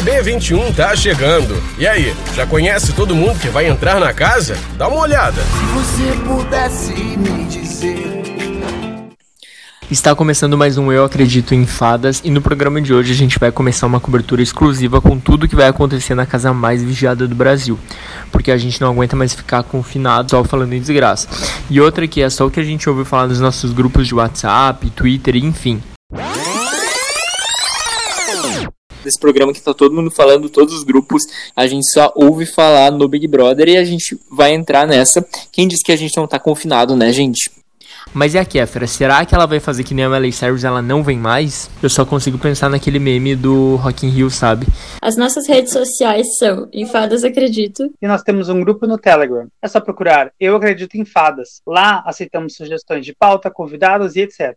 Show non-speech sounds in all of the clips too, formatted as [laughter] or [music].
BBB 21 tá chegando. E aí, já conhece todo mundo que vai entrar na casa? Dá uma olhada. Se você pudesse me dizer. Está começando mais um Eu Acredito em Fadas e no programa de hoje a gente vai começar uma cobertura exclusiva com tudo que vai acontecer na casa mais vigiada do Brasil, porque a gente não aguenta mais ficar confinado só falando em desgraça. E outra que é só o que a gente ouviu falar nos nossos grupos de WhatsApp, Twitter, enfim. Desse programa que tá todo mundo falando, todos os grupos, a gente só ouve falar no Big Brother e a gente vai entrar nessa. Quem disse que a gente não tá confinado, né, gente? Mas e a Kéfera? Será que ela vai fazer que nem a Miley Cyrus ela não vem mais? Eu só consigo pensar naquele meme do Rock in Rio, sabe? As nossas redes sociais são Enfadas Acredito. E nós temos um grupo no Telegram. É só procurar Eu Acredito em Fadas. Lá aceitamos sugestões de pauta, convidados e etc.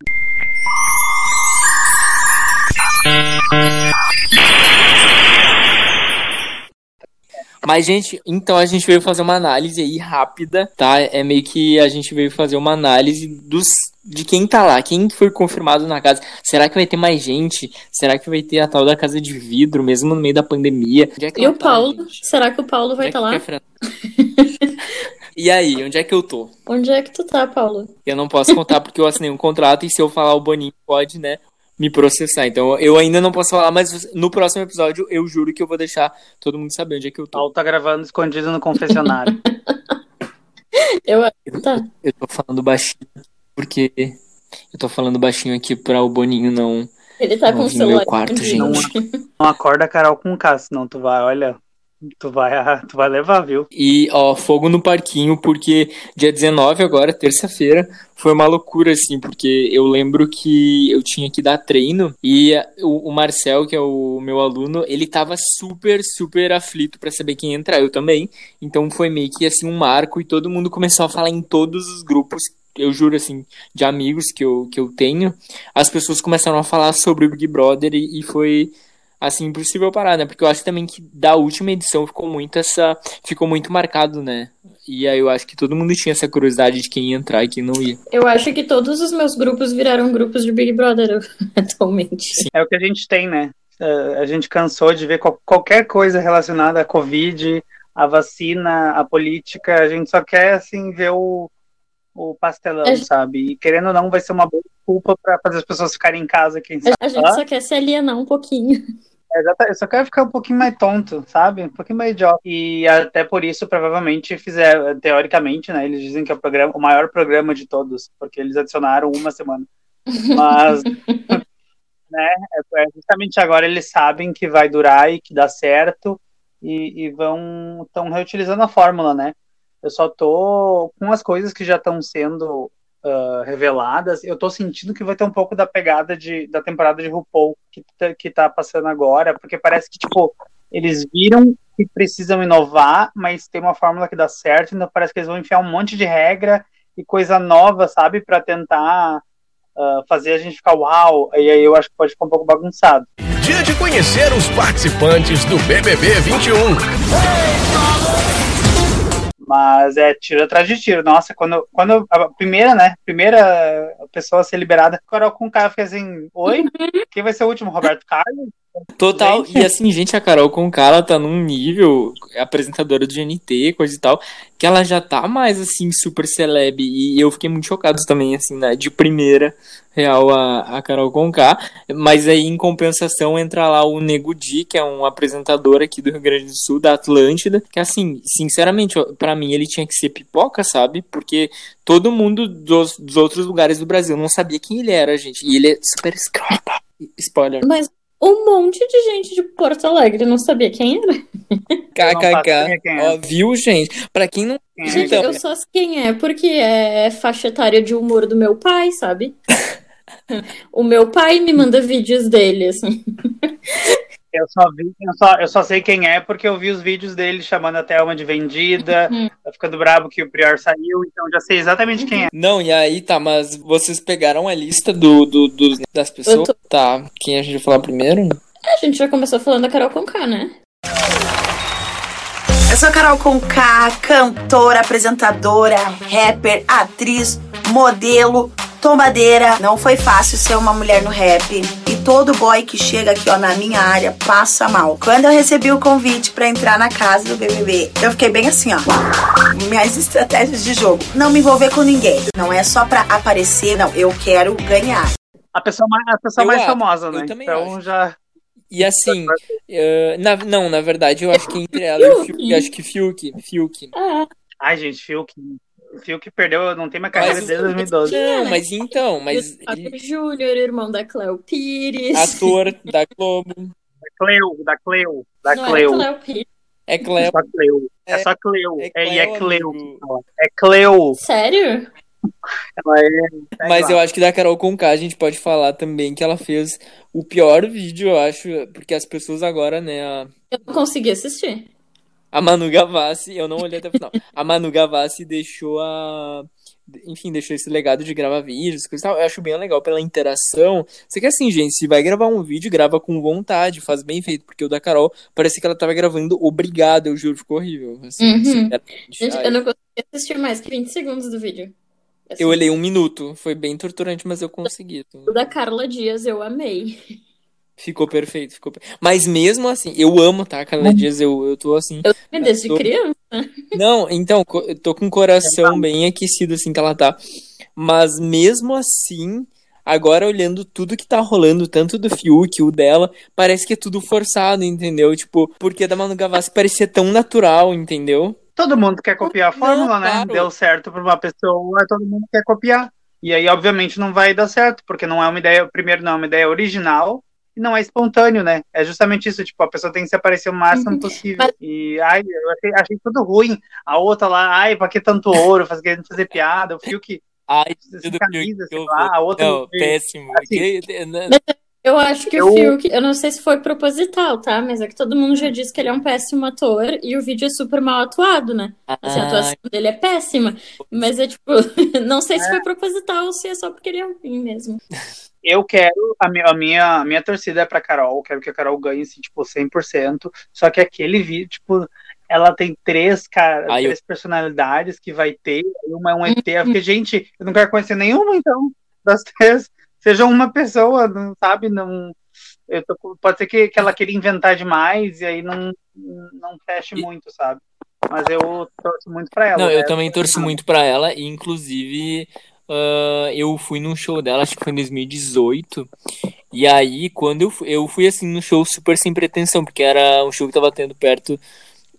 Mas, gente, então a gente veio fazer uma análise aí rápida, tá? É meio que a gente veio fazer uma análise dos de quem tá lá, quem foi confirmado na casa. Será que vai ter mais gente? Será que vai ter a tal da casa de vidro, mesmo no meio da pandemia? É e o tá, Paulo? Gente? Será que o Paulo vai estar é tá lá? [laughs] e aí, onde é que eu tô? Onde é que tu tá, Paulo? Eu não posso contar porque eu assinei um contrato e se eu falar o Boninho pode, né? Me processar. Então eu ainda não posso falar, mas no próximo episódio eu juro que eu vou deixar todo mundo saber onde é que eu tô. Paulo tá gravando escondido no confessionário. [laughs] eu, tá. eu, eu tô falando baixinho porque eu tô falando baixinho aqui para o Boninho não. Ele tá com o celular. Meu quarto, gente. Não, não acorda Carol com K, senão tu vai, olha, Tu vai, [laughs] tu vai levar, viu? E, ó, fogo no parquinho, porque dia 19 agora, terça-feira, foi uma loucura, assim, porque eu lembro que eu tinha que dar treino e o, o Marcel, que é o meu aluno, ele tava super, super aflito para saber quem entrar, eu também. Então foi meio que, assim, um marco e todo mundo começou a falar em todos os grupos eu juro assim, de amigos que eu, que eu tenho, as pessoas começaram a falar sobre o Big Brother e, e foi assim, impossível parar, né? Porque eu acho também que da última edição ficou muito essa. Ficou muito marcado, né? E aí eu acho que todo mundo tinha essa curiosidade de quem ia entrar e quem não ia. Eu acho que todos os meus grupos viraram grupos de Big Brother [laughs] atualmente. Sim. É o que a gente tem, né? É, a gente cansou de ver qualquer coisa relacionada à Covid, à vacina, à política. A gente só quer, assim, ver o, o pastelão, gente... sabe? E querendo ou não, vai ser uma boa desculpa para fazer as pessoas ficarem em casa, quem sabe. A gente só quer se alienar um pouquinho. Exatamente, eu só quero ficar um pouquinho mais tonto, sabe? Um pouquinho mais idiota. E até por isso, provavelmente, fizeram, teoricamente, né? Eles dizem que é o, programa, o maior programa de todos, porque eles adicionaram uma semana. Mas, [laughs] né? É, é justamente agora eles sabem que vai durar e que dá certo e, e vão estão reutilizando a fórmula, né? Eu só tô com as coisas que já estão sendo uh, reveladas, eu tô sentindo que vai ter um pouco da pegada de, da temporada de RuPaul que, tá, que tá passando agora, porque parece que, tipo, eles viram que precisam inovar, mas tem uma fórmula que dá certo, então parece que eles vão enfiar um monte de regra e coisa nova, sabe, para tentar uh, fazer a gente ficar uau, e aí eu acho que pode ficar um pouco bagunçado. Dia de conhecer os participantes do BBB 21. Mas é tiro atrás de tiro. Nossa, quando, quando a primeira, né? Primeira pessoa a ser liberada, Carol com o cara fica assim: Oi? Uhum. Quem vai ser o último? Roberto Carlos? Total, gente. e assim, gente, a Carol com cara tá num nível, é apresentadora do GNT, coisa e tal, que ela já tá mais assim, super celeb. E eu fiquei muito chocado também, assim, né? De primeira, real, a, a Carol Conká. Mas aí, em compensação, entra lá o Nego Di, que é um apresentador aqui do Rio Grande do Sul, da Atlântida. Que assim, sinceramente, para mim ele tinha que ser pipoca, sabe? Porque todo mundo dos, dos outros lugares do Brasil não sabia quem ele era, gente. E ele é super escroto. Spoiler. Mas um monte de gente de Porto Alegre não sabia quem era. [laughs] KKK. Ó, viu, gente? Pra quem não. Gente, então... eu só sei quem é porque é faixa etária de humor do meu pai, sabe? [laughs] o meu pai me manda vídeos dele, assim. [laughs] Eu só, vi, eu, só, eu só sei quem é porque eu vi os vídeos dele chamando a Thelma de vendida, uhum. ficando brabo que o Prior saiu, então já sei exatamente quem é. Não, e aí tá, mas vocês pegaram a lista do, do, do das pessoas? Tô... Tá, quem a gente vai falar primeiro? A gente já começou falando da Carol Conká, né? Eu sou a Carol Conká, cantora, apresentadora, rapper, atriz, modelo tomadeira. Não foi fácil ser uma mulher no rap. E todo boy que chega aqui, ó, na minha área, passa mal. Quando eu recebi o convite pra entrar na casa do BBB, eu fiquei bem assim, ó. Minhas estratégias de jogo. Não me envolver com ninguém. Não é só pra aparecer, não. Eu quero ganhar. A pessoa mais, a pessoa Eu mais acho, famosa, eu né? também Então acho. já. E assim, eh, na- não, na verdade, eu acho que entre ela e o Fiuk, eu acho que Fiuk, Fiuk. Ah, Ai, gente, Fiuk. Fiuk perdeu, não tem mais carreira Mas- desde 2012. Não, mas então, mas ele, Júnior, irmão da Cleo Pires. ator da Globo, Da Cleo, da Cleo, da Não Cleo. é Cleo Pires. é Cleo. Só Cleo. É, É- só Cleo. é É, e é Cleo. É Cleo. Sério? Ela é. Mas eu acho que da Carol Conká a gente pode falar também que ela fez o pior vídeo, eu acho, porque as pessoas agora, né, a, Eu não consegui assistir. a Manu Gavassi, eu não olhei até o final, a Manu Gavassi deixou a... Enfim, deixou esse legado de gravar vídeos, coisa e tal. Eu acho bem legal pela interação. Só que assim, gente, se vai gravar um vídeo, grava com vontade, faz bem feito. Porque o da Carol, parece que ela tava gravando obrigado, eu juro, ficou horrível. Assim, Uhum. sinceramente. Gente, Ai, eu não consegui assistir mais que 20 segundos do vídeo. Assim, eu olhei um minuto, foi bem torturante, mas eu consegui. O da Carla Dias eu amei. Ficou perfeito, ficou per- Mas mesmo assim, eu amo, tá? Cada dia eu, eu tô assim. Eu também desde tô- criança. Não, então, eu tô com o coração bem aquecido, assim, que ela tá. Mas mesmo assim, agora olhando tudo que tá rolando, tanto do Fiuk, o dela, parece que é tudo forçado, entendeu? Tipo, porque a da Manu Gavassi parecia tão natural, entendeu? Todo mundo quer copiar a Não, fórmula, né? claro. Deu certo pra uma pessoa, todo mundo quer copiar. E aí, obviamente, não vai dar certo, porque não é uma ideia, primeiro, não é uma ideia original e não é espontâneo, né? É justamente isso, tipo, a pessoa tem que se aparecer o máximo Uhum. possível. Mas- E, ai, eu achei, achei tudo ruim. A outra lá, ai, pra que tanto ouro, querendo fazer piada, o fio que Ai, sem tudo camisa, que eu lá, a outra Não, péssimo. Assim, Que- não- Eu acho que Eu- o Fiuk, eu não sei se foi proposital, tá? Mas é que todo mundo já disse que ele é um péssimo ator e o vídeo é super mal atuado, né? Assim, a Ah, atuação dele é péssima. Mas é tipo, [laughs] não sei se foi proposital ou se é só porque ele é ruim mesmo. Eu quero, a minha, a minha, a minha torcida é pra Carol, quero que a Carol ganhe, assim, tipo, 100%. Só que aquele vídeo, tipo, ela tem três, cara, eu- três personalidades que vai ter, uma é um ET. Eu fiquei, gente, eu não quero conhecer nenhuma, então, das três. Seja uma pessoa, não sabe? Não. Eu tô, pode ser que, que ela queira inventar demais e aí não, não feche E- muito, sabe? Mas eu torço muito pra ela. Não, né? eu também torço muito pra ela, e inclusive ah, eu fui num show dela, acho que foi em 2018. E aí, quando eu fui, eu fui assim no show super sem pretensão, porque era um show que tava tendo perto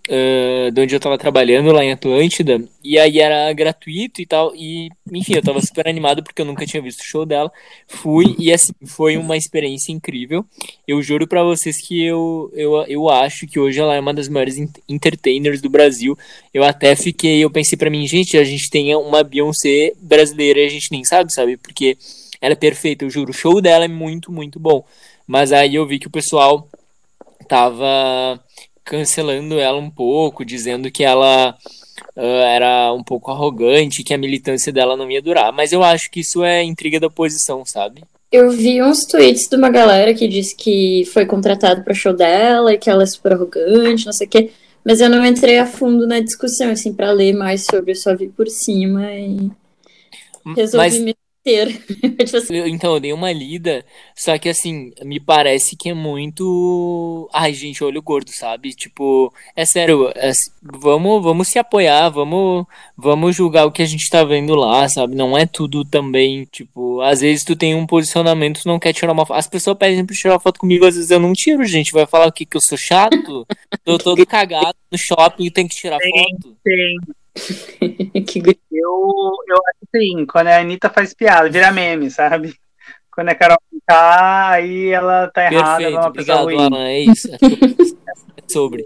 ah, de onde eu tava trabalhando, lá em Atlântida, e aí era gratuito e tal, e enfim, eu tava super animado porque eu nunca tinha visto o show dela. Fui, e assim, foi uma experiência incrível. Eu juro pra vocês que eu, eu, eu acho que hoje ela é uma das maiores en- entertainers do Brasil. Eu até fiquei, eu pensei pra mim, gente, a gente tem uma Beyoncé brasileira e a gente nem sabe, sabe? Porque ela é perfeita, eu juro. O show dela é muito, muito bom. Mas aí eu vi que o pessoal tava cancelando ela um pouco, dizendo que ela ah, era um pouco arrogante, que a militância dela não ia durar. Mas eu acho que isso é intriga da oposição, sabe? Eu vi uns tweets de uma galera que disse que foi contratado para show dela e que ela é super arrogante, não sei o quê. Mas eu não entrei a fundo na discussão, assim, para ler mais sobre, eu só vi por cima e resolvi Mas me meter. [laughs] Tipo assim, Eu- Então, eu dei uma lida, só que assim, me parece que é muito. Ai, gente, olho gordo, sabe? Tipo, é sério, é- vamos, vamos se apoiar, vamos, vamos julgar o que a gente tá vendo lá, sabe? Não é tudo também, tipo, às vezes tu tem um posicionamento, tu não quer tirar uma foto. As pessoas pedem pra tirar foto comigo, às vezes eu não tiro, gente. Vai falar o que que eu sou chato? [laughs] Tô todo cagado no shopping e tem que tirar foto. Tem. [laughs] que Eu, eu acho assim, quando a Anitta faz piada, vira meme, sabe? Quando a Carol tá, aí ela tá errada, ela é Perfeito, uma pessoa obrigado, ruim. Alan. É isso. É sobre.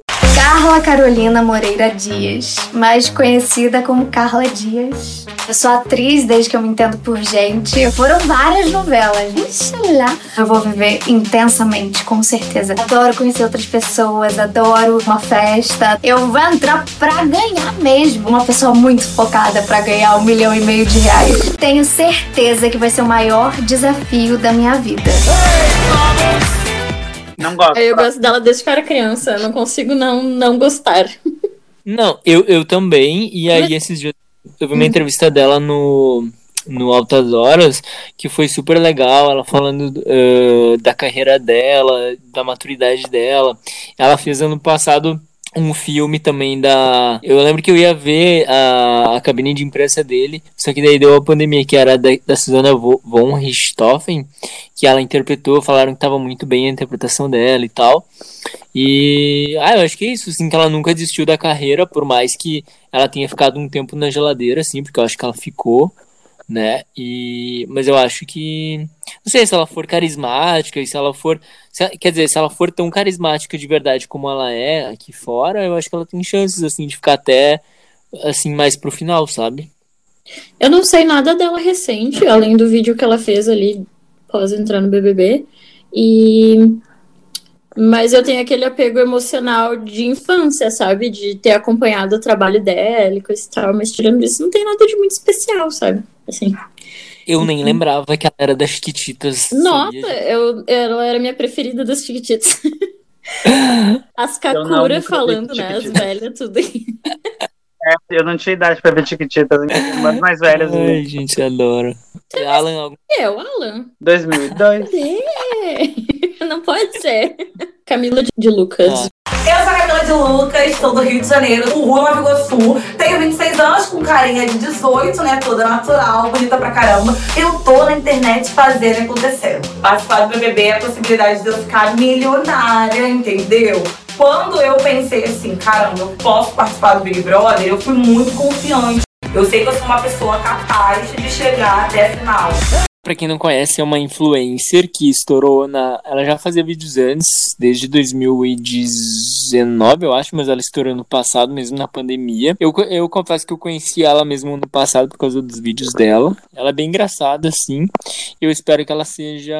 Carla Carolina Moreira Dias, mais conhecida como Carla Dias. Eu sou atriz desde que eu me entendo por gente. Foram várias novelas. Lá. Eu vou viver intensamente, com certeza. Adoro conhecer outras pessoas, adoro uma festa. Eu vou entrar pra ganhar mesmo. Uma pessoa muito focada pra ganhar um milhão e meio de reais. Tenho certeza que vai ser o maior desafio da minha vida. Não gosto. Eu gosto dela desde que eu era criança, eu não consigo não, não gostar. Não, eu, eu também, e aí esses dias eu vi uma entrevista dela no, no Altas Horas, que foi super legal, ela falando uh, da carreira dela, da maturidade dela. Ela fez ano passado um filme também da. Eu lembro que eu ia ver a, a cabine de imprensa dele, só que daí deu a pandemia, que era da, da Susana von Richthofen, que ela interpretou, falaram que estava muito bem a interpretação dela e tal. E. Ah, eu acho que é isso, assim, que ela nunca desistiu da carreira, por mais que ela tenha ficado um tempo na geladeira, assim, porque eu acho que ela ficou né? E mas eu acho que não sei se ela for carismática e se ela for, se, quer dizer, se ela for tão carismática de verdade como ela é aqui fora, eu acho que ela tem chances assim de ficar até assim mais pro final, sabe? Eu não sei nada dela recente, além do vídeo que ela fez ali após entrar no BBB. E mas eu tenho aquele apego emocional de infância, sabe? De ter acompanhado o trabalho dela e coisa e tal. Mas tirando isso, não tem nada de muito especial, sabe? Assim. Eu nem lembrava que ela era das Chiquititas. Nossa, eu, ela era minha preferida das Chiquititas. [laughs] As Kakura falando, né? As velhas, tudo aí. É, eu não tinha idade pra ver Chiquititas, mas mais velhas. Ai, né? gente, adoro. Alan, algum... Eu, Alan. 2002. É. [laughs] Não pode ser. Camila de Lucas. Ah. Eu sou a Camila de Lucas, sou do Rio de Janeiro, do Rua Nova Iguaçu. Tenho 26 anos, com carinha de 18, né? Toda natural, bonita pra caramba. Eu tô na internet fazendo acontecer. Participar do BBB é a possibilidade de eu ficar milionária, entendeu? Quando eu pensei assim, caramba, eu posso participar do Big Brother, eu fui muito confiante. Eu sei que eu sou uma pessoa capaz de chegar até a final. Pra quem não conhece, é uma influencer que estourou na. Ela já fazia vídeos antes, desde 2019, eu acho, mas ela estourou no passado, mesmo na pandemia. Eu, eu confesso que eu conheci ela mesmo no passado por causa dos vídeos dela. Ela é bem engraçada, assim. Eu espero que ela seja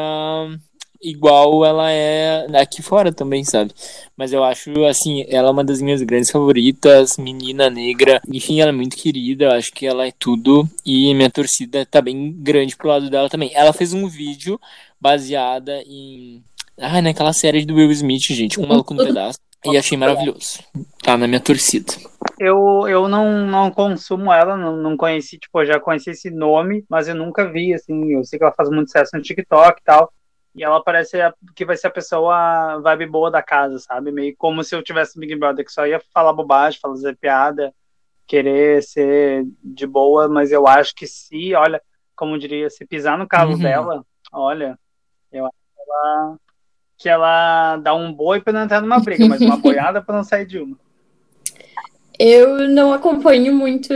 igual ela é aqui fora também, sabe? Mas eu acho, assim, ela é uma das minhas grandes favoritas, menina negra. Enfim, ela é muito querida, eu acho que ela é tudo. E minha torcida tá bem grande pro lado dela também. Ela fez um vídeo baseada em. Ah, naquela série do Will Smith, gente. Um maluco no pedaço. E achei maravilhoso. Tá na minha torcida. Eu, eu não, não consumo ela, não, não conheci, tipo, já conheci esse nome, mas eu nunca vi, assim, eu sei que ela faz muito sucesso no TikTok e tal, e ela parece que vai ser a pessoa vibe boa da casa, sabe? Meio como se eu tivesse Big Brother, que só ia falar bobagem, fazer piada, querer ser de boa, mas eu acho que se, olha, como diria, se pisar no calo uhum. dela, olha, eu acho que ela, que ela dá um boi pra não entrar numa briga, mas uma boiada pra não sair de uma. Eu não acompanho muito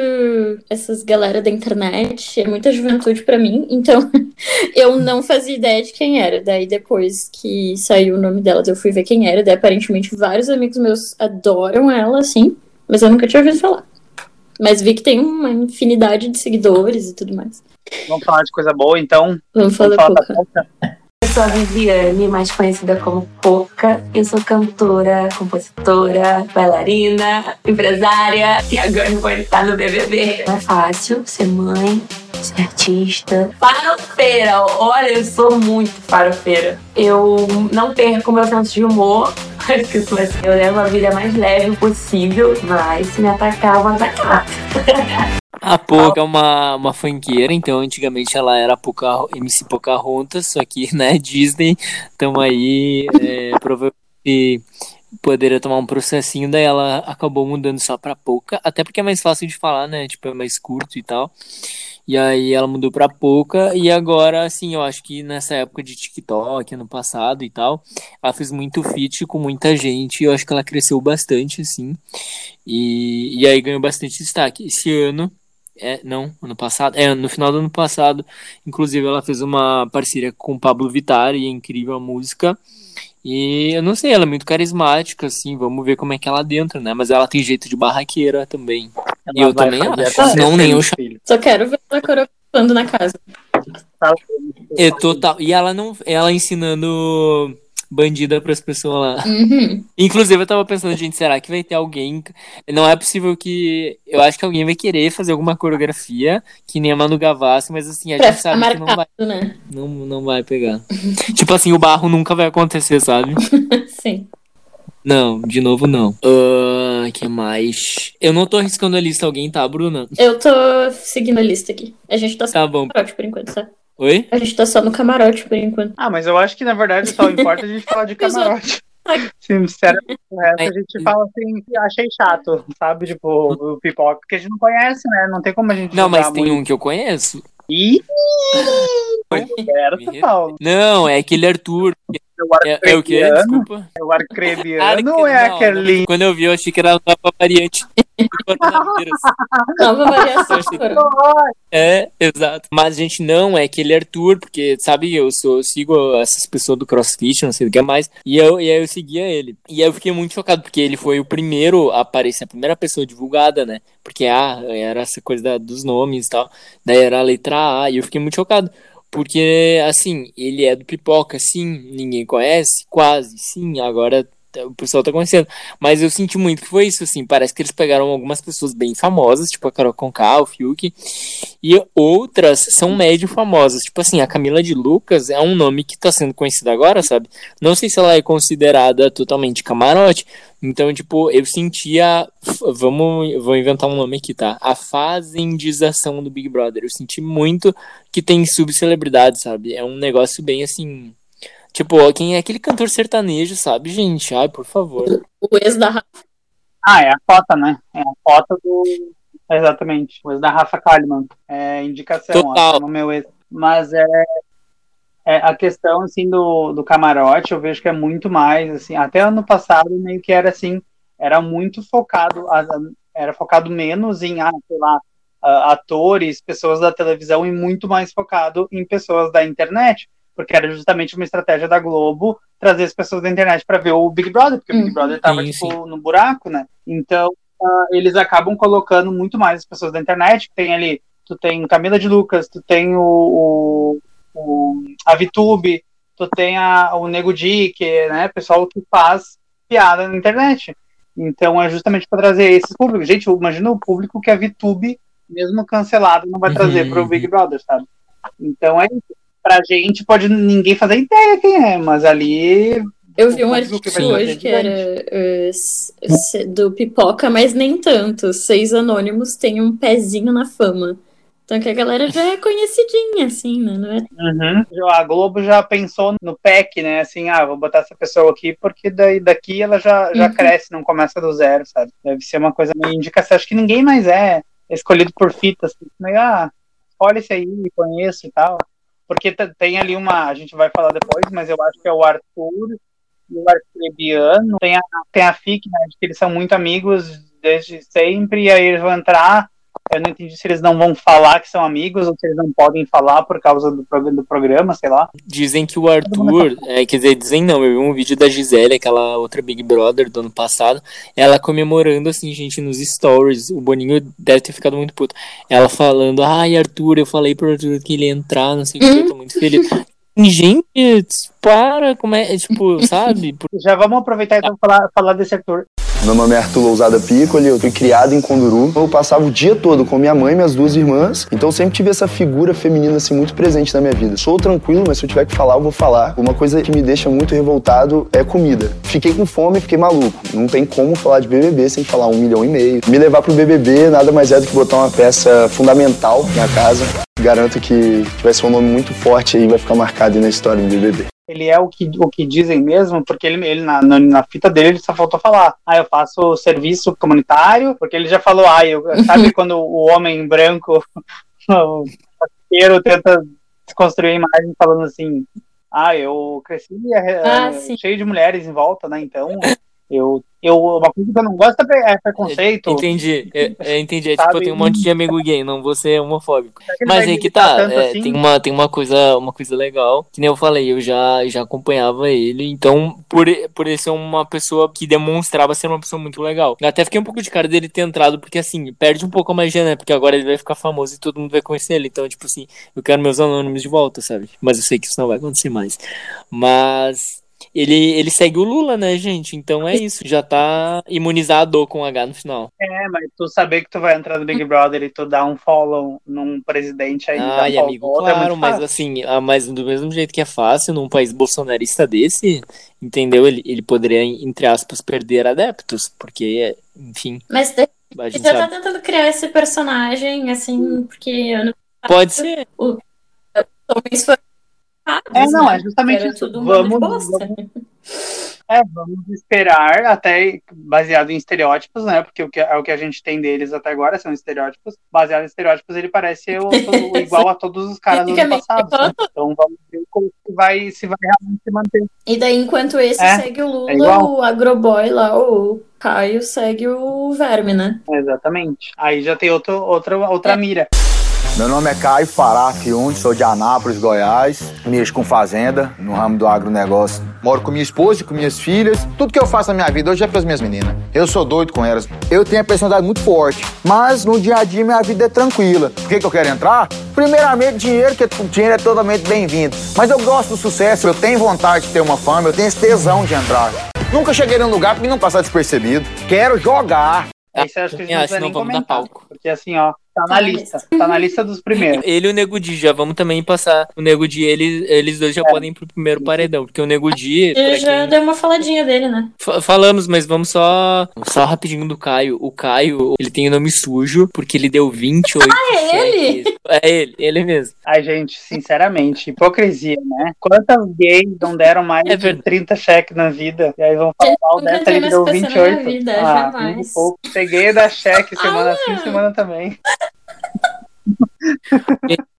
essas galera da internet, é muita juventude para mim, então [laughs] eu não fazia ideia de quem era. Daí depois que saiu o nome dela, eu fui ver quem era, daí aparentemente vários amigos meus adoram ela, assim, mas eu nunca tinha ouvido falar. Mas vi que tem uma infinidade de seguidores e tudo mais. Vamos falar de coisa boa, então? Vamos falar, Vamos falar da sou a Viviane, mais conhecida como Poca. Eu sou cantora, compositora, bailarina, empresária e agora vou entrar no BBB. Não é fácil ser mãe, ser artista. Farofeira, olha, eu sou muito farofeira. Eu não perco meu senso de humor. [laughs] Eu levo a vida mais leve possível, mas se me atacar, eu vou atacar. [laughs] A Poca é uma, uma funkeira, então antigamente ela era Poca, MC Pocahontas, só que, né, [laughs] Disney, então aí é, provavelmente poderia tomar um processinho, daí ela acabou mudando só pra Poca, até porque é mais fácil de falar, né, tipo, é mais curto e tal. E aí ela mudou pra Poca, e agora, assim, eu acho que nessa época de TikTok, ano passado e tal, ela fez muito feat com muita gente, e eu acho que ela cresceu bastante, assim, e, e aí ganhou bastante destaque. Esse ano é, não, ano passado. É, no final do ano passado, inclusive, ela fez uma parceria com o Pablo Vittar e é incrível a música. E eu não sei, ela é muito carismática, assim, vamos ver como é que ela dentro, né? Mas ela tem jeito de barraqueira também. Ela e eu também acho, não nem eu Só quero ver ela coreografando na casa. É total. E ela não, ela ensinando bandida para as pessoas lá. Uhum. Inclusive, eu tava pensando, gente, será que vai ter alguém. Não é possível que. Eu acho que alguém vai querer fazer alguma coreografia, que nem a Manu Gavassi, mas assim, a gente sabe marcado, que não vai. Né? Não, não vai pegar. tipo assim, o barro nunca vai acontecer, sabe? [laughs] Sim. Não, de novo não. Ah, que mais? Eu não tô arriscando a lista, alguém tá, Bruna? Eu tô seguindo a lista aqui. A gente tá Tá bom. por enquanto, tá? Oi? A gente tá só no camarote por enquanto. Ah, mas eu acho que na verdade só importa a gente falar de [laughs] camarote. Sinceramente, o resto a gente fala assim, achei chato, sabe? Tipo, o pipoca, porque a gente não conhece, né? Não tem como a gente Não, mas tem muito. um que eu conheço. Ih! [laughs] Paulo. Não, é aquele Arthur. O É, é o quê? arcrebiano? Desculpa. É o arcrebiano Arque- ou é não, aquele. não. Quando eu vi, eu achei que era a nova variante. [laughs] Nova variação. Que- É, exato. Mas, gente, não, é aquele Arthur, porque, sabe, eu, sou, sigo essas pessoas do CrossFit, não sei o que mais, e, eu, e aí eu seguia ele. E aí eu fiquei muito chocado, porque ele foi o primeiro a aparecer, a primeira pessoa divulgada, né? Porque, ah, era essa coisa da- dos nomes e tal, daí era a letra A, e eu fiquei muito chocado. Porque, assim, ele é do Pipoca, sim, ninguém conhece, quase, sim, agora o pessoal tá conhecendo. Mas eu senti muito que foi isso, assim, parece que eles pegaram algumas pessoas bem famosas, tipo a Carol Conká, o Fiuk, e outras são médio famosas. Tipo assim, a Camila de Lucas é um nome que tá sendo conhecido agora, sabe? Não sei se ela é considerada totalmente camarote. Então, tipo, eu sentia. Vamos, vou inventar um nome aqui, tá? A fazendização do Big Brother. Eu senti muito que tem subcelebridade, sabe? É um negócio bem assim. Tipo, ó, quem é aquele cantor sertanejo, sabe, gente? Ai, por favor. O ex da Rafa. Ah, é a cota, né? É a cota do. Exatamente. O ex da Rafa Kalimann. É indicação, Total. ó, no meu ex. Mas é, é a questão, assim, do, do camarote, eu vejo que é muito mais, assim, até ano passado meio que era assim, era muito focado, era focado menos em, ah, sei lá, a- atores, pessoas da televisão e muito mais focado em pessoas da internet, porque era justamente uma estratégia da Globo trazer as pessoas da internet para ver o Big Brother, porque o Big Uhum. Brother tava, Sim, tipo, no buraco, né? Então, ah, eles acabam colocando muito mais as pessoas da internet, que tem ali, tu tem Camila de Lucas, tu tem o, o, o- a VTube, tu tem a, o Nego Di, que é né, pessoal que faz piada na internet. Então é justamente para trazer esses públicos. Gente, imagina o público que a VTube, mesmo cancelado, não vai Uhum, trazer pro uhum. Big Brother, sabe? Então é isso. Pra gente pode ninguém fazer ideia quem é, mas ali Eu vi um artigo vai hoje que era eh, s- s- do Pipoca, mas nem tanto. Seis Anônimos têm um pezinho na fama. Então que a galera já é conhecidinha, assim, né? Não é... Uhum. A Globo já pensou no PEC, né? Assim, ah, vou botar essa pessoa aqui porque daí daqui ela já, já Uhum. cresce, não começa do zero, sabe? Deve ser uma coisa meio indicação. Acho que ninguém mais é escolhido por fitas. Meio, ah, olha esse aí, conheço e tal. Porque tem ali uma, a gente vai falar depois, mas eu acho que é o Arthur e o Arcrebiano. Tem a, tem a FIC, né? Que eles são muito amigos desde sempre, e aí eles vão entrar. Eu não entendi se eles não vão falar que são amigos ou se eles não podem falar por causa do, prog- do programa, sei lá. Dizem que o Arthur, é, quer dizer, dizem não, eu vi um vídeo da Gisele, aquela outra Big Brother do ano passado, ela comemorando assim, gente, nos stories. O Boninho deve ter ficado muito puto. Ela falando, ai, Arthur, eu falei pro Arthur que ele ia entrar, não sei o que, eu tô muito feliz. Gente, para, como é, é, tipo, [laughs] sabe? Por- Já vamos aproveitar então falar, falar desse Arthur. Meu nome é Arthur Lousada Piccoli, eu fui criado em Conduru. Eu passava o dia todo com minha mãe e minhas duas irmãs, então eu sempre tive essa figura feminina assim muito presente na minha vida. Sou tranquilo, mas se eu tiver que falar, eu vou falar. Uma coisa que me deixa muito revoltado é comida. Fiquei com fome, fiquei maluco. Não tem como falar de BBB sem falar um milhão e meio. Me levar pro BBB nada mais é do que botar uma peça fundamental na casa. Garanto que vai ser um nome muito forte aí, vai ficar marcado na história do BBB. Ele é o que, o que dizem mesmo, porque ele, ele na, na, na fita dele ele só faltou falar. Ah, eu faço serviço comunitário, porque ele já falou, ah, eu, [laughs] sabe quando o homem branco, [laughs] o parceiro, tenta construir a imagem falando assim, ah, eu cresci é, Ah, é, cheio de mulheres em volta, né? Então, eu, eu uma coisa que eu não gosto é é preconceito. Entendi, é, é, entendi. É, tipo, eu tenho um monte de amigo gay, não vou ser homofóbico. Que ele Mas aí que tá, é, assim? tem, uma, tem uma, coisa, uma coisa legal, que nem eu falei, eu já, já acompanhava ele, então por, por ele ser uma pessoa que demonstrava ser uma pessoa muito legal. Eu até fiquei um pouco de cara dele ter entrado, porque assim, perde um pouco a magia, né? Porque agora ele vai ficar famoso e todo mundo vai conhecer ele, então tipo assim, eu quero meus anônimos de volta, sabe? Mas eu sei que isso não vai acontecer mais. Mas... ele, ele segue o Lula, né, gente? Então é isso, já tá imunizado com H no final. É, mas tu saber que tu vai entrar no Big Brother e tu dar um follow num presidente aí. dá Ai, um amigo, outro, é claro, muito mas fácil. assim, ah, mas do mesmo jeito que é fácil num país bolsonarista desse, entendeu? Ele, ele poderia, entre aspas, perder adeptos, porque, enfim, Mas daí a ele gente já tá sabe. tentando criar esse personagem, assim, porque ano Pode ser. o foram É, não, é justamente isso. Vamos, bosta. É, vamos esperar até baseado em estereótipos, né? Porque o que, é o que a gente tem deles até agora são estereótipos. Baseado em estereótipos, ele parece o, o- [laughs] igual a todos os caras do passado. né? Então vamos ver como vai, se vai realmente se manter. E daí, enquanto esse É, segue o Lula, é igual. o Agroboy lá, o Caio, segue o Verme, né? Exatamente. Aí já tem outro, outra, outra mira. Meu nome é Caio Fará Fiundi, sou de Anápolis, Goiás. Mexo com fazenda, no ramo do agronegócio. Moro com minha esposa e com minhas filhas. Tudo que eu faço na minha vida hoje é para as minhas meninas. Eu sou doido com elas. Eu tenho a personalidade muito forte, mas no dia a dia minha vida é tranquila. Por que, que eu quero entrar? Primeiramente, dinheiro, que o dinheiro é totalmente bem-vindo. Mas eu gosto do sucesso, eu tenho vontade de ter uma fama, eu tenho esse tesão de entrar. Nunca cheguei num lugar pra mim não passar despercebido. Quero jogar. Esse eu acho que a gente não não nem vamos dar comentar. palco. Porque assim, ó, tá na lista. Tá na lista dos primeiros. Ele e o Nego Di, já vamos também passar. O Nego Di, eles, eles dois já podem ir pro primeiro paredão. Porque o Nego Di, Ele pra já quem... deu uma faladinha dele, né? Fa- Falamos, mas vamos só só rapidinho do Caio. O Caio, ele tem o nome sujo porque ele deu 28 Ah, é ele? É ele, ele mesmo. Ai, gente, sinceramente, hipocrisia, né? Quantas gays não deram mais É de 30 cheques na vida? E aí vão falar nunca dessa, ele deu nessa pessoa na 28. minha vida, ah, pouco. Peguei da cheque semana Ah. sim, semana também.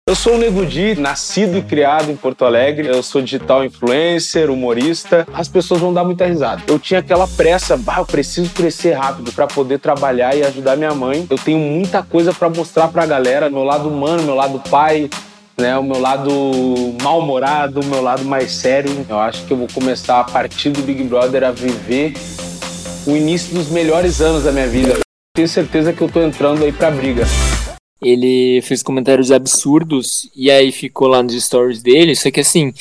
Eu sou o Nego Di, nascido e criado em Porto Alegre. Eu sou digital influencer, humorista. As pessoas vão dar muita risada. Eu tinha aquela pressa, bah, eu preciso crescer rápido para poder trabalhar e ajudar minha mãe. Eu tenho muita coisa para mostrar pra galera, meu lado humano, meu lado pai, né, o meu lado mal-humorado, o meu lado mais sério. Eu acho que eu vou começar a partir do Big Brother a viver o início dos melhores anos da minha vida. Tenho certeza que eu tô entrando aí pra briga. Ele fez comentários absurdos e aí ficou lá nos stories dele. Só que assim,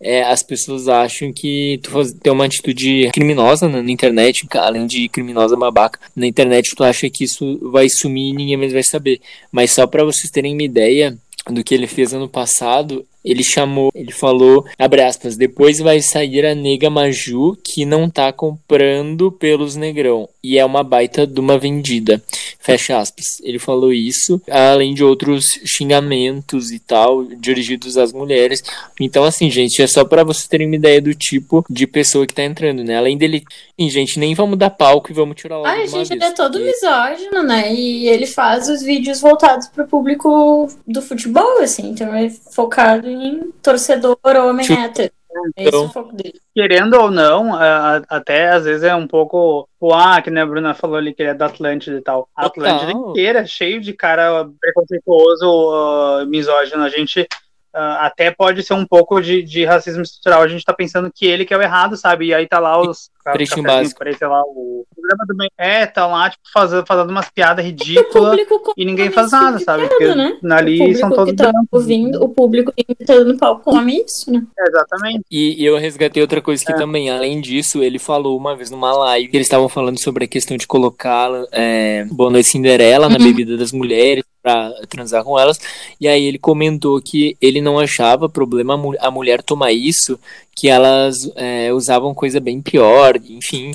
é, as pessoas acham que tu faz, tem uma atitude criminosa na, na internet, além de criminosa babaca. Na internet tu acha que isso vai sumir e ninguém mais vai saber. Mas só pra vocês terem uma ideia do que ele fez ano passado, ele chamou, ele falou, abre aspas, depois vai sair a nega Maju que não tá comprando pelos negrão e é uma baita de uma vendida. Fecha aspas. Ele falou isso, além de outros xingamentos e tal, dirigidos às mulheres. Então, assim, gente, é só pra vocês terem uma ideia do tipo de pessoa que tá entrando, né? Além dele, Sim, gente, nem vamos dar palco e vamos tirar logo Ai, uma gente, ele vez, é todo porque- misógino, né? E ele faz os vídeos voltados pro público do futebol, assim. Então é focado em torcedor homem Tipo, hétero. Esse é então- o foco dele. Querendo ou não, a- a- até às vezes é um pouco. o ah, que nem a Bruna falou ali, que ele é da Atlântida e tal. A. Atlântida inteira, é cheio de cara preconceituoso, ah, misógino. A gente ah, até pode ser um pouco de, de racismo estrutural. A gente tá pensando que ele que é o errado, sabe? E aí tá lá os. Cafezinho básico. sei lá, o programa do bem. É, tá lá, tipo, fazendo, fazendo umas piadas ridículas e ninguém faz nada, sabe? Porque né? ali o são público todos que tá ouvindo, o público que tá no palco come isso, né? Exatamente. E, e eu resgatei outra coisa É. que também, além disso, ele falou uma vez numa live que eles estavam falando sobre a questão de colocar é, Boa Noite Cinderela Uhum. na bebida das mulheres pra transar com elas. E aí ele comentou que ele não achava problema a, mu- a mulher tomar isso, que elas é, usavam coisa bem pior, enfim.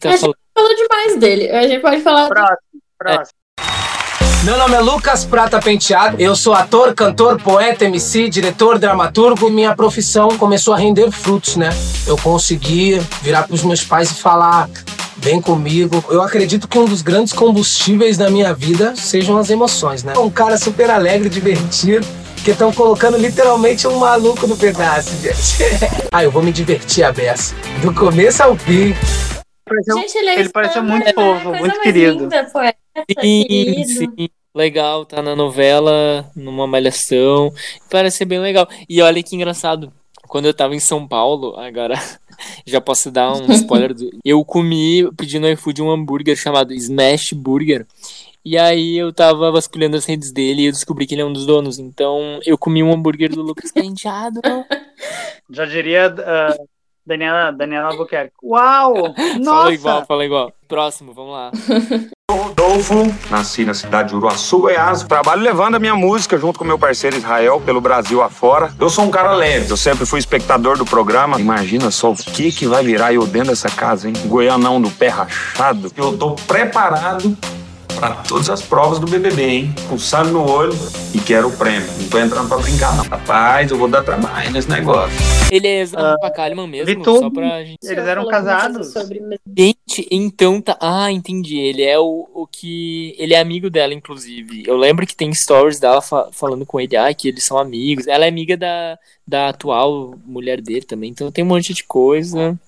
Tá A gente falando- falou demais dele. A gente pode falar. Próximo, próximo. Meu nome é Lucas Prata Penteado, eu sou ator, cantor, poeta, MC, diretor, dramaturgo minha profissão começou a render frutos, né? Eu consegui virar pros meus pais e falar, vem comigo. Eu acredito que um dos grandes combustíveis da minha vida sejam as emoções, né? Um cara super alegre, divertido, que estão colocando literalmente um maluco no pedaço, gente. [laughs] ah, eu vou me divertir a beça. Do começo ao fim. Gente, ele, é ele pareceu muito né? fofo, muito querido. linda, poeta, Sim, querido. sim. Legal, tá na novela, numa malhação. Parece ser bem legal. E olha que engraçado. Quando eu tava em São Paulo, agora já posso dar um spoiler. Do... [laughs] Eu comi, pedi no iFood um hambúrguer chamado Smash Burger. E aí eu tava vasculhando as redes dele e eu descobri que ele é um dos donos. Então eu comi um hambúrguer do Lucas Penteado. [laughs] Já diria. ah, Daniela, Daniela Albuquerque. Uau! Fala Nossa! igual, fala igual. Próximo, vamos lá. [laughs] Rodolfo, nasci na cidade de Uruaçu, Goiás. Trabalho levando a minha música junto com meu parceiro Israel pelo Brasil afora. Eu sou um cara leve, eu sempre fui espectador do programa. Imagina só o que que vai virar eu dentro dessa casa, hein? Goianão do pé rachado. Eu tô preparado para todas as provas do BBB, hein? Com sangue no olho e quero o prêmio. Não tô entrando pra brincar, não. Rapaz, eu vou dar trabalho nesse negócio. Ele é exato pra Kalimann mesmo, Vitor, só pra gente... Eles eram casados. Gente, então tá. Ah, entendi. Ele é o, o que. Ele é amigo dela, inclusive. Eu lembro que tem stories dela fa- falando com ele, ah, que eles são amigos. Ela é amiga da, da atual mulher dele também, então tem um monte de coisa.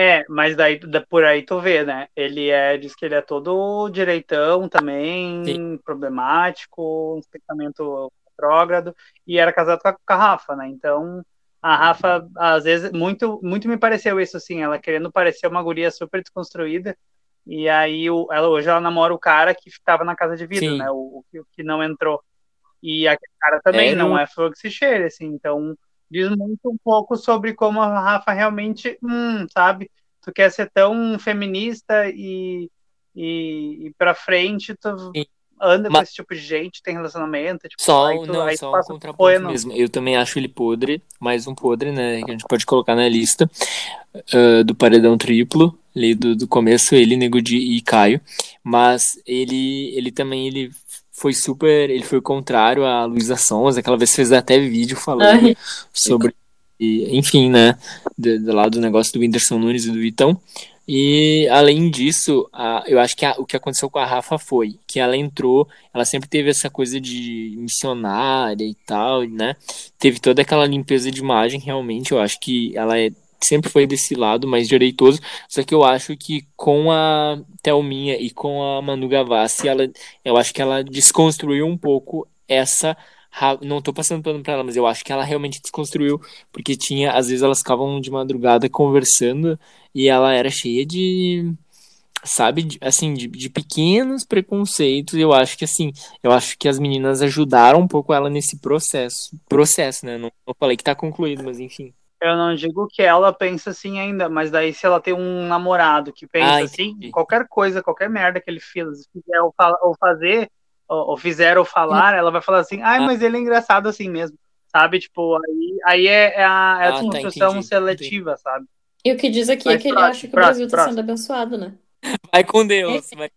É, mas daí da- por aí tu vê, né? Ele é, diz que ele é todo direitão também, problemático, um pensamento retrógrado, e era casado com a, Rafa, né? Então, a Rafa, às vezes, muito, muito me pareceu isso, assim, ela querendo parecer uma guria super desconstruída, e aí o, ela, hoje ela namora o cara que estava na casa de vidro, Sim. né? O, o que- não entrou. E aquele cara também É, não é fogo que se cheire, assim, então diz muito um pouco sobre como a Rafa realmente, hum, sabe? Tu quer ser tão feminista e, e, e pra frente, tu anda com Mas- esse tipo de gente, tem relacionamento, tipo, Só, tu, não, só um contraponto mesmo. Eu também acho ele podre, mais um podre, né? Que a gente pode colocar na lista ah, do paredão triplo, ali do, do começo, ele, Nego Di e Caio. Mas ele, ele também ele foi super. Ele foi contrário a Luísa Sons, aquela vez fez até vídeo falando Ai. sobre. e, enfim, né? Do, do lado do negócio do Whindersson Nunes e do Vitão. E além disso, a- eu acho que a- o que aconteceu com a Rafa foi que ela entrou, ela sempre teve essa coisa de missionária e tal, né? Teve toda aquela limpeza de imagem, realmente. Eu acho que ela é- sempre foi desse lado mais direitoso. Só que eu acho que com a Thelminha e com a Manu Gavassi, ela, eu acho que ela desconstruiu um pouco essa. Não tô passando pano pra ela, mas eu acho que ela realmente desconstruiu, porque tinha, às vezes elas ficavam de madrugada conversando e ela era cheia de, sabe, de- assim, de, de pequenos preconceitos. Eu acho que, assim, eu acho que as meninas ajudaram um pouco ela nesse processo. Processo, né? Não, não falei que tá concluído, mas enfim. Eu não digo que ela pensa assim ainda, mas daí se ela tem um namorado que pensa Ah, assim, qualquer coisa, qualquer merda que ele fizer ou, fala- ou fazer, ou, ou fizer ou falar, ela vai falar assim, ai, Ah. mas ele é engraçado assim mesmo, sabe? Tipo, aí, aí é, é a, é a Ah, tá, construção entendi, seletiva, sabe? E o que diz aqui é Mas que ele próximo, acha que o próximo, Brasil tá próximo. sendo abençoado, né? Vai com Deus. vai-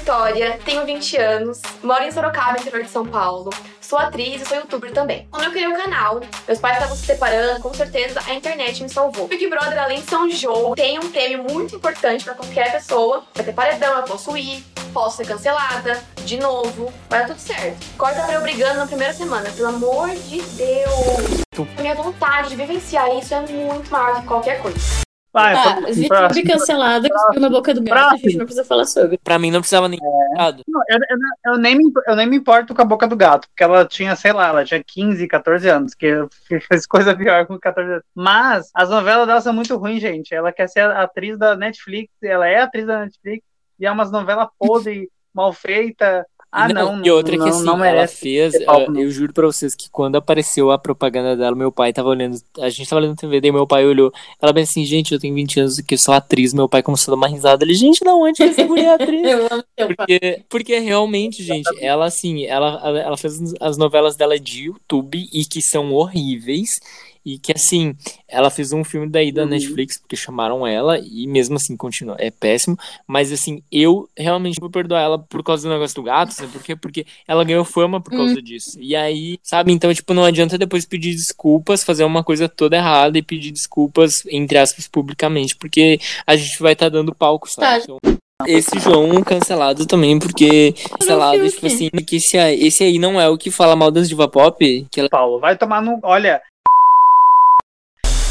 Vitória, tenho 20 anos, moro em Sorocaba, interior de São Paulo. Sou atriz e sou youtuber também. Quando eu criei o canal, meus pais estavam se separando, com certeza a internet me salvou. Big Brother, além de ser um jogo, tem um prêmio muito importante pra qualquer pessoa. Vai ter paredão, eu posso ir, posso ser cancelada, de novo, vai dar tudo certo. Corta pra eu brigando na primeira semana, pelo amor de Deus. A minha vontade de vivenciar isso é muito maior que qualquer coisa. Vai, Ah, próximo, VTube próximo. cancelada, cuspiu na boca do gato, a gente não precisa falar sobre. Pra mim não precisava nem. Nada. Não, eu, eu- eu nem me, eu nem me importo com a boca do gato, porque ela tinha, sei lá, ela tinha 15, 14 anos, que [laughs] fez coisa pior com 14 anos. Mas as novelas dela são muito ruins, gente. Ela quer ser a atriz da Netflix, ela é atriz da Netflix, e é umas novelas podre, [laughs] mal feita. Ah, não, e outra não, que assim, não ela fez, palco, ah, eu juro pra vocês que quando apareceu a propaganda dela, meu pai tava olhando, a gente tava olhando TV, daí meu pai olhou, ela bem assim, gente, eu tenho 20 anos que sou atriz, meu pai começou a dar uma risada, ele, gente, da onde que essa mulher é atriz? [laughs] Eu amo. Porque, porque realmente, gente, ela assim, ela ela fez as novelas dela de YouTube e que são horríveis. E que assim, ela fez um filme daí da Netflix, porque chamaram ela, e mesmo assim continua, é péssimo. Mas assim, eu realmente vou perdoar ela por causa do negócio do gato, sabe por quê? Porque ela ganhou fama por causa disso. E aí, sabe, então, tipo, não adianta depois pedir desculpas, fazer uma coisa toda errada e pedir desculpas, entre aspas, publicamente, porque a gente vai estar dando palco, sabe? Então, esse João cancelado também, porque cancelado, tipo assim, que esse aí, esse aí não é o que fala mal das diva pop. Que ela... Paulo, vai tomar no. Olha.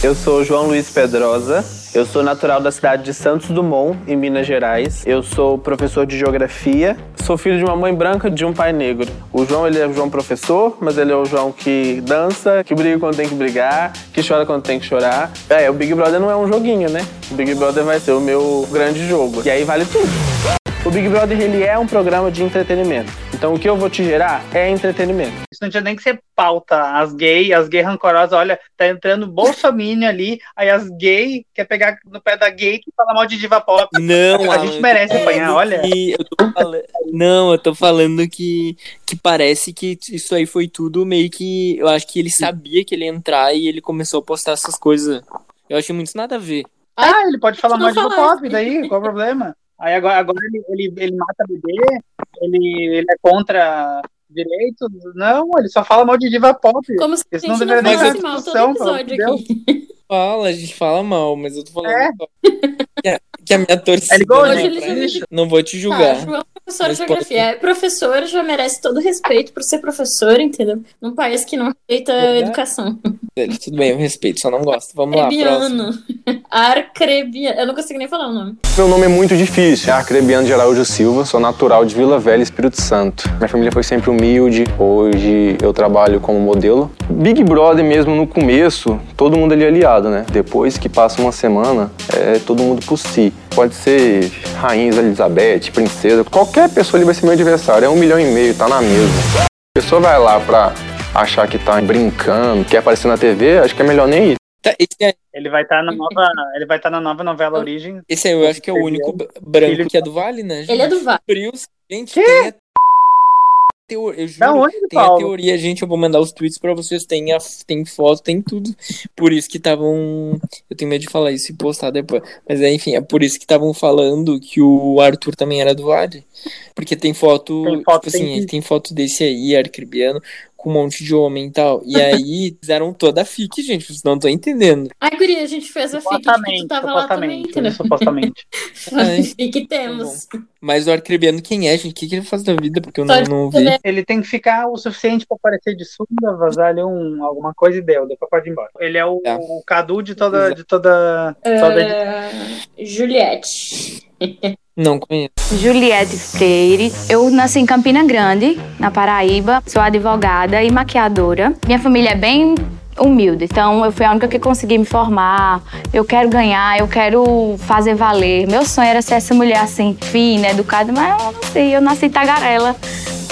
Eu sou João Luiz Pedrosa, eu sou natural da cidade de Santos Dumont, em Minas Gerais. Eu sou professor de geografia, sou filho de uma mãe branca e de um pai negro. O João, ele é o João professor, mas ele é o João que dança, que briga quando tem que brigar, que chora quando tem que chorar. É, o Big Brother não é um joguinho, né? O Big Brother vai ser o meu grande jogo. E aí vale tudo. O Big Brother ele é um programa de entretenimento. Então o que eu vou te gerar é entretenimento. Isso não tinha nem que ser pauta. As gays, as gays rancorosas, olha, tá entrando Bolsonaro ali, aí as gays quer pegar no pé da gay que fala mal de diva pop. Não, a gente merece apanhar, olha. eu falando- Não, eu tô falando que, que parece que isso aí foi tudo meio que. Eu acho que ele sabia que ele ia entrar e ele começou a postar essas coisas. Eu achei muito nada a ver. Ah, ele pode falar mal de diva pop, daí, qual o problema? Aí agora, agora ele, ele, ele mata bebê, ele, ele é contra direitos. Não, ele só fala mal de diva pop. Como se Isso a não gente não nem falasse mal todo episódio aqui. Fala, a gente fala mal, mas eu tô falando É. que, a, que a minha torcida. É igual, ele pra- já não vou te Ah, julgar. é um professor de geografia. É professor, já merece todo respeito por ser professor, entendeu? Num país que não aceita Verdade. educação. Pode- Tudo bem, eu respeito, só não gosto. Vamos lá, próximo. Arcrebiano. Arcrebiano. Eu não consigo nem falar o nome. Meu nome é muito difícil. É Arcrebiano de Araújo Silva, sou natural de Vila Velha, Espírito Santo. Minha família foi sempre humilde, hoje eu trabalho como modelo. Big Brother mesmo no começo, todo mundo ali é aliado, né? Depois que passa uma semana, é todo mundo por si. Pode ser Rainha Elizabeth, Princesa, qualquer pessoa ali vai ser meu adversário. É um milhão e meio, tá na mesa. A pessoa vai lá pra achar que tá brincando, quer aparecer na TV, acho que é melhor nem ir. Tá, esse, aí- Ele vai estar na nova, ele vai estar na nova novela Origem. esse aí eu acho que é o único b- branco que é do Vale, né? Ele é do Vale. Frios. Gente, tem a teo- eu juro, onde, tem a Paulo? teoria, gente, eu vou mandar os tweets pra vocês, tem, a, tem foto, tem tudo. Por isso que estavam, eu tenho medo de falar isso e postar depois, mas é, enfim, é por isso que estavam falando que o Arthur também era do Vale, porque tem foto, Tem foto, tipo assim, tem- tem foto desse aí, arcribiano, com um monte de homem e tal, e aí [laughs] fizeram toda a fic, gente, vocês não estão entendendo. Ai, guria, a gente fez a FIC que tu tava lá também, supostamente, entendeu? supostamente. [laughs] Ai. FIC temos. Mas o arcribiano quem é, gente? O que, que ele faz da vida? Porque eu não, não vi. Ele tem que ficar o suficiente pra aparecer de sunga, vazar ali um, alguma coisa e deu, depois pode ir embora. Ele é o, o Cadu de toda, de toda, toda Ah, Juliette. [laughs] Não conheço. Juliette Freire. Eu nasci em Campina Grande, na Paraíba. Sou advogada e maquiadora. Minha família é bem humilde, então eu fui a única que consegui me formar. Eu quero ganhar, eu quero fazer valer. Meu sonho era ser essa mulher assim, fina, educada, mas eu não sei, eu nasci tagarela.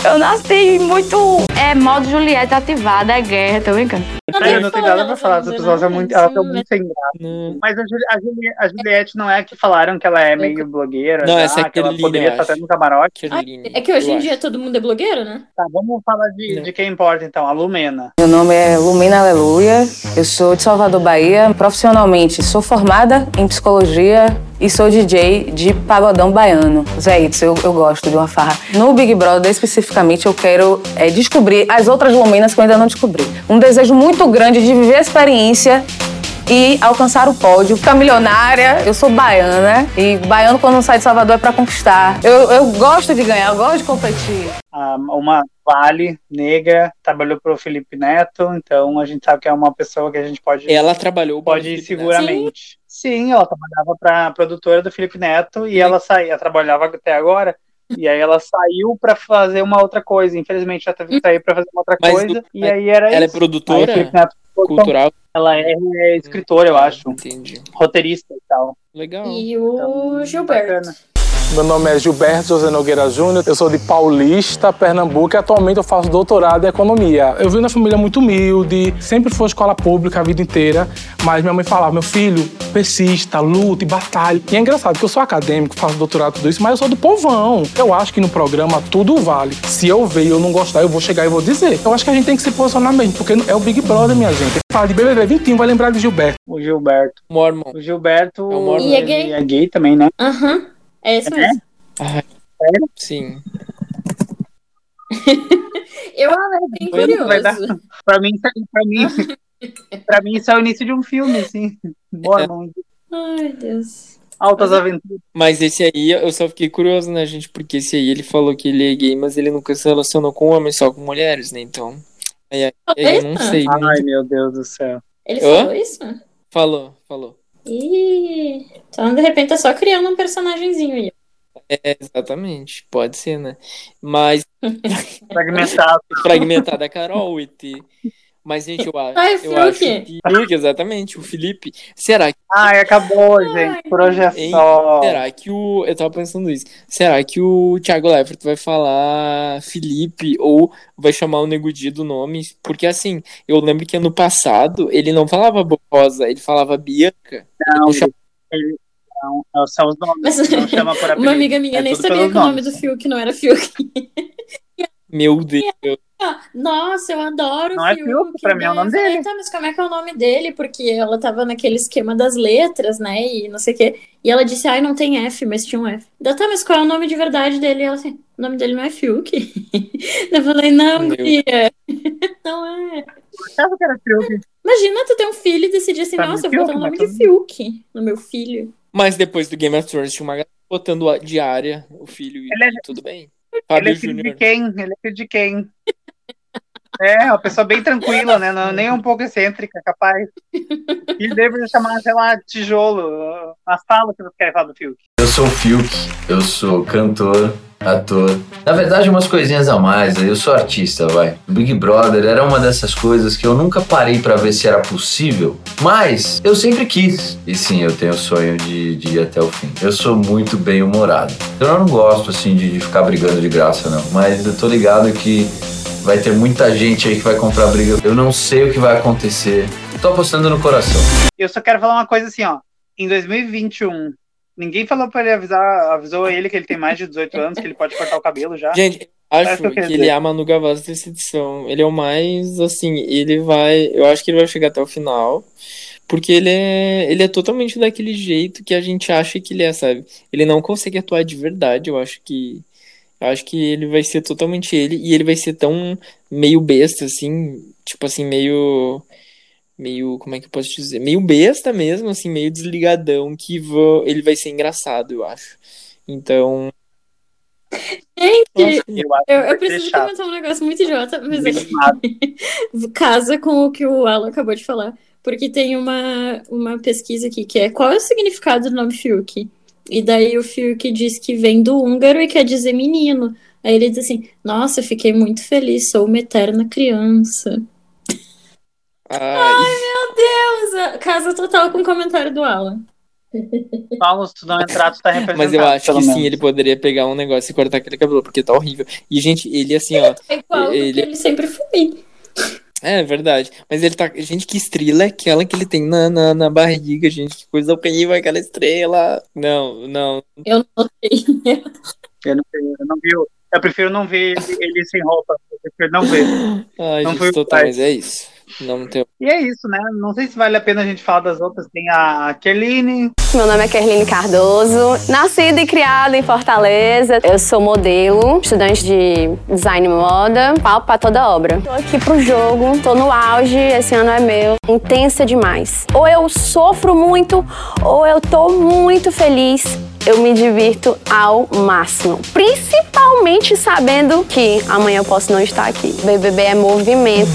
Eu nasci muito. É modo Juliette ativada, é guerra, tô brincando. Eu não tenho nada pra falar, as pessoas são muito, elas são muito sem graça. Mas a, Juli- a, Juli- a Juliette não é que falaram que ela é meio blogueira, Não, já, essa é que ela Kerline, poderia estar até no camarote. É que hoje em dia todo mundo é blogueiro, né? Tá, vamos falar de, de quem importa então, a Lumena. Meu nome é Lumina Aleluia, eu sou de Salvador, Bahia. Profissionalmente, sou formada em psicologia e sou DJ de pagodão baiano. Zé, isso eu, eu gosto de uma farra. No Big Brother, especificamente, eu quero é, descobrir as outras Luminas que eu ainda não descobri. Um desejo muito grande de viver a experiência e alcançar o pódio. Ficar milionária, eu sou baiana e baiano quando sai de Salvador é pra conquistar. Eu, eu gosto de ganhar, eu gosto de competir. Ah, uma Vale, negra, trabalhou pro Felipe Neto, então a gente sabe que é uma pessoa que a gente pode. Ela trabalhou para o Pode ir seguramente. Sim, ela trabalhava pra produtora do Felipe Neto e ela saía, trabalhava até agora. E aí ela saiu pra fazer uma outra coisa. Infelizmente já teve que sair pra fazer uma outra Mas coisa. do- e aí era ela é isso. produtora Aí o Felipe Neto cultural? Ela é, é escritora, eu acho. Entendi. Roteirista e tal. Legal. E o Gilberto. Meu nome é Gilberto José Nogueira Júnior, eu sou de Paulista, Pernambuco e atualmente eu faço doutorado em economia. Eu vim na família muito humilde, sempre foi escola pública a vida inteira, mas minha mãe falava, meu filho, persista, luta e batalha. E é engraçado, porque eu sou acadêmico, faço doutorado tudo isso, mas eu sou do povão. Eu acho que no programa tudo vale. Se eu ver e eu não gostar, eu vou chegar e vou dizer. Eu acho que a gente tem que se posicionar mesmo, porque é o Big Brother, minha gente. Fala de BBB 21, vai lembrar de Gilberto. O Gilberto. Mormon. O Gilberto. Mormon. E é gay? é gay também, né? Aham. É isso mesmo. Ah, sim. [laughs] Eu acho bem curioso. Vai dar- Pra mim, isso é- pra mim, pra mim, isso é o início de um filme, assim. Mormon. Ai, Deus. Altas aventuras. Mas esse aí, eu só fiquei curioso, né, gente? Porque esse aí ele falou que ele é gay, mas ele nunca se relacionou com homens, só com mulheres, né? Então. Aí, aí eu não sei. Ai, muito. meu Deus do céu. Ele Hã? falou isso? Falou, falou. Ih, então de repente tá só criando um personagemzinho aí. É, exatamente, pode ser, né? Mas. [laughs] Fragmentado. Fragmentada, Carol, ET. Mas, gente, eu, acho- [laughs] Ai, eu acho que. Fiuk, exatamente, o Felipe. Será que. Ai, acabou, gente. Por hoje é Hein? só. Será que o. Eu tava pensando isso. Será que o Thiago Leifert vai falar Felipe ou vai chamar o Nego Di do nome? Porque assim, eu lembro que ano passado ele não falava Rosa, ele falava Bianca. Não, Ele não ele- não, não, são os nomes. Mas não chama por [laughs] apelido. uma amiga minha É nem sabia que o nome do Fiuk não era Fiuk. [laughs] Meu Deus. Nossa, eu adoro Não o é Fiuk. Fiuk, pra mim é o eu nome falei, dele. Tá, mas como é que é o nome dele? Porque ela tava naquele esquema das letras, né? E não sei o quê. E ela disse, ai, não tem F, mas tinha um F. Daí, tá, mas qual é o nome de verdade dele? E ela assim, o nome dele não é Fiuk. [laughs] eu falei, não, Meu. Bia. [laughs] não é. Achava que era Fiuk. Imagina tu ter um filho e decidir assim, Pra nossa, eu vou botar o Fiuk, nome de Fiuk no meu filho. Mas depois do Game of Thrones tinha uma galera botando a diária, o filho e Ele é- tudo bem. Ele é filho de Júnior. quem? Ele é filho de quem? [laughs] É, uma pessoa bem tranquila, né? Não, nem um pouco excêntrica, capaz. E deve chamar, sei lá, tijolo. Mas fala o que você quer falar do Fiuk. Eu sou o Fiuk, eu sou cantor, ator. Na verdade, umas coisinhas a mais, eu sou artista, vai. Big Brother era uma dessas coisas que eu nunca parei pra ver se era possível, mas eu sempre quis. E sim, eu tenho o sonho de, de ir até o fim. Eu sou muito bem humorado. Eu não gosto, assim, de, de ficar brigando de graça, não. Mas eu tô ligado que vai ter muita gente aí que vai comprar briga. Eu não sei o que vai acontecer. Tô apostando no coração. Eu só quero falar uma coisa assim, ó. Em 2021, ninguém falou pra ele avisar, avisou ele que ele tem mais de 18 anos, que ele pode cortar o cabelo já. Gente, É acho que que, ele é a Manu Gavassi dessa edição. Ele é o mais, assim, ele vai. Eu acho que ele vai chegar até o final. Porque ele é, ele é totalmente daquele jeito que a gente acha que ele é, sabe? Ele não consegue atuar de verdade. Eu acho que. Eu acho que ele vai ser totalmente ele. E ele vai ser tão meio besta, assim. Tipo assim, meio. Meio. Como é que eu posso dizer? Meio besta mesmo, assim, meio desligadão. Que vo- ele vai ser engraçado, eu acho. Então. Gente, Eu, eu, eu preciso comentar um negócio muito idiota, mas [laughs] casa com o que o Alan acabou de falar. Porque tem uma, uma pesquisa aqui que é qual é o significado do nome Fiuk? E daí o Fiuk diz que vem do húngaro e quer dizer menino. Aí ele diz assim: Nossa, fiquei muito feliz, sou uma eterna criança. Ai, meu Deus! Casa total com o comentário do Alan. Paulo, se tu não entrar, tu tá representado. Mas eu acho que sim, menos. ele poderia pegar um negócio e cortar aquele cabelo, porque tá horrível. E, gente, ele assim, ó. É igual ele... ele sempre foi. É verdade. Mas ele tá. Gente, que estrela é aquela que ele tem na, na, na barriga, gente. Que coisa horrível aquela estrela. Não, não. Eu não sei. Eu não, eu não vi. Eu prefiro não ver ele, ele sem roupa. Eu prefiro não ver. Ai, não gente, foi o total, mas é isso. Não tem. E é isso, né? Não sei se vale a pena a gente falar das outras. Tem a Kerline. Meu nome é Kerline Cardoso, nascida e criada em Fortaleza. Eu sou modelo, estudante de design e moda, pau pra toda obra. Tô aqui pro jogo, tô no auge, esse ano é meu, intensa demais. Ou eu sofro muito, ou eu tô muito feliz. Eu me divirto ao máximo, principalmente sabendo que amanhã eu posso não estar aqui. BBB é movimento.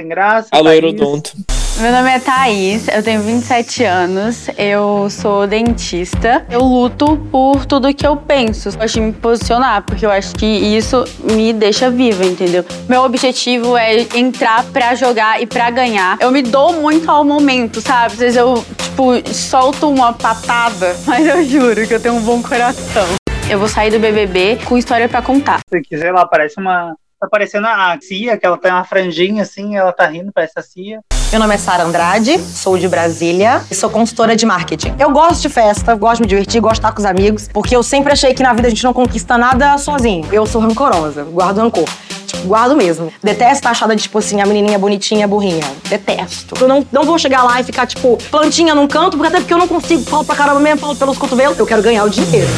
Sem graça. Alô, Aerodonto. Meu nome é Thaís, eu tenho 27 anos, eu sou dentista. Eu luto por tudo que eu penso. Eu gosto de me posicionar, porque eu acho que isso me deixa viva, entendeu? Meu objetivo é entrar pra jogar e pra ganhar. Eu me dou muito ao momento, sabe? Às vezes eu, tipo, solto uma patada, [laughs] mas eu juro que eu tenho um bom coração. Eu vou sair do BBB com história pra contar. Se quiser lá, parece uma. Tá parecendo a Cia, que ela tem uma franjinha assim, ela tá rindo, parece a Cia. Meu nome é Sara Andrade, sou de Brasília e sou consultora de marketing. Eu gosto de festa, gosto de me divertir, gosto de estar com os amigos, porque eu sempre achei que na vida a gente não conquista nada sozinho. Eu sou rancorosa, guardo rancor. Tipo, guardo mesmo. Detesto estar achada de, tipo assim, a menininha bonitinha, burrinha. Detesto. Eu não, não vou chegar lá e ficar, tipo, plantinha num canto, porque até porque eu não consigo, falo pra caramba mesmo, falo pelos cotovelos. Eu quero ganhar o dinheiro.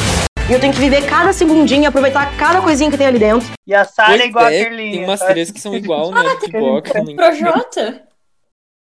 E eu tenho que viver cada segundinho, aproveitar cada coisinha que tem ali dentro. E a Pois é igual a é, Kerline. Tem umas três que são igual, né? Pipoca. não- Projota?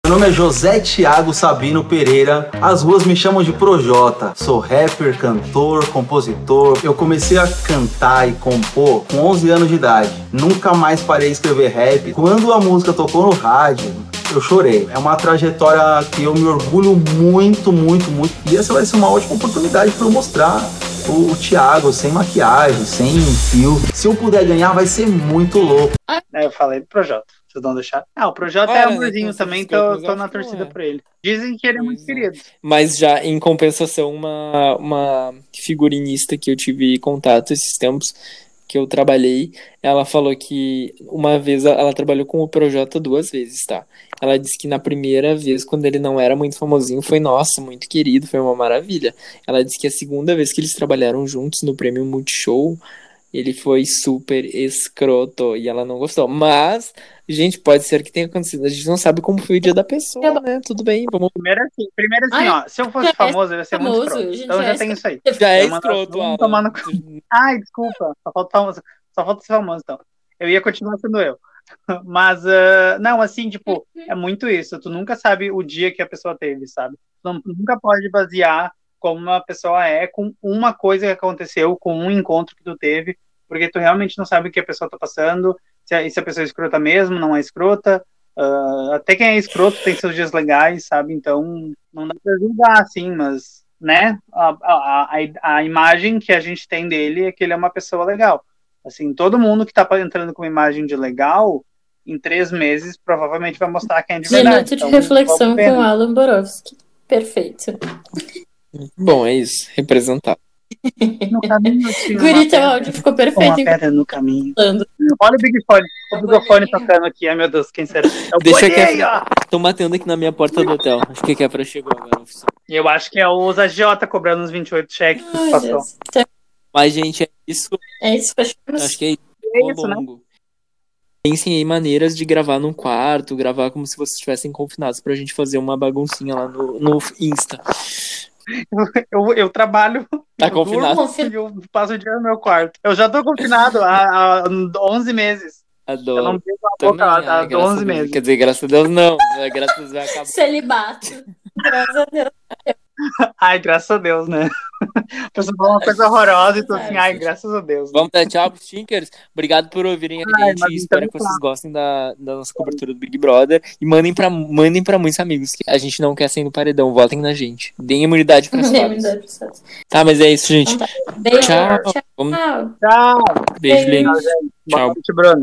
Meu nome é José Tiago Sabino Pereira. As ruas me chamam de Projota. Sou rapper, cantor, compositor. Eu comecei a cantar e compor com 11 anos de idade. Nunca mais parei de escrever rap. Quando a música tocou no rádio, eu chorei. É uma trajetória que eu me orgulho muito, muito, muito. E essa vai ser uma ótima oportunidade para eu mostrar o, o Thiago sem maquiagem, sem fio. Se eu puder ganhar, vai ser muito louco. É, eu falei do Projota. Vocês não deixaram? Ah, o Projota é né, amorzinho tem também, coisas, tô, tô eu na torcida é. por ele. Dizem que ele é muito querido. Mas já em compensação, uma, uma figurinista que eu tive contato esses tempos que eu trabalhei, ela falou que uma vez ela trabalhou com o Projota duas vezes, tá? Ela disse que na primeira vez, quando ele não era muito famosinho, foi nossa, muito querido, foi uma maravilha. Ela disse que a segunda vez que eles trabalharam juntos no prêmio Multishow, ele foi super escroto e ela não gostou. Mas, gente, pode ser que tenha acontecido. A gente não sabe como foi o dia da pessoa, né? Tudo bem, vamos. Primeiro assim, primeiro assim Ai, ó, se eu fosse é famoso, eu ia ser muito famoso, escroto. gente, Então já já é tem isso aí. Já é escroto, Alan. cu. Ai, desculpa. Só falta, famoso, só falta ser famoso, então. Eu ia continuar sendo eu. [laughs] Mas, ah, não, assim, tipo, é muito isso. Tu nunca sabe o dia que a pessoa teve, sabe? Tu não- nunca pode basear como uma pessoa é com uma coisa que aconteceu, com um encontro que tu teve, porque tu realmente não sabe o que a pessoa tá passando, se a, se a pessoa é escrota mesmo, não é escrota. Ah, até quem é escroto tem seus dias legais, sabe? Então, não dá pra julgar, assim, mas, né? A, a, a, a imagem que a gente tem dele é que ele é uma pessoa legal. Assim, todo mundo que tá entrando com uma imagem de legal, em três meses, provavelmente vai mostrar quem é de verdade. Minuto de Então, reflexão com né? Alan Borowski. Perfeito. Bom, é isso. Representar. No [laughs] caminho tinha Guri, uma teu pedra. áudio ficou perfeito. Uma pedra no caminho. Olha o Big Fone, o microfone tocando aqui. Ai, meu Deus, quem será? É o Deixa que! Estão batendo aqui na minha porta do hotel. Acho que a Kefra chegou agora. oficial. Eu acho que é os agiota cobrando uns 28 cheques. Ai, passou. Deus. Mas, gente, é isso. É isso, fechamos. Acho que é isso. É isso, né? Pensem em maneiras de gravar num quarto, gravar como se vocês estivessem confinados pra gente fazer uma baguncinha lá no, no Insta. [laughs] Eu, eu trabalho. Tá eu confinado? durmo E eu passo o dia no meu quarto. Eu já tô confinado há, há 11 meses. Adoro. Eu não beijo a Também, boca há, há graças 11 a Deus. meses. Quer dizer, graças a Deus não. né? Graças a Deus [laughs] vai acabar. Celibato. Graças a Deus. Ai, graças a Deus, né? A pessoa fala uma coisa horrorosa e tu assim, ai, graças a Deus. Vamos dar tchau pros Tinkers. Obrigado por ouvirem a Ai, gente. mas Espero então que tá. vocês gostem da, da nossa cobertura do Big Brother. E mandem pra, mandem pra muitos amigos. que A gente não quer sair no paredão. Votem na gente. Deem imunidade pra [laughs] Deem todos. imunidade pra todos. Tá, mas é isso, gente. Beijo. Tchau. Tchau. Vamos... Tchau. Beijo, Beijo. Tchau. noite, Bruno.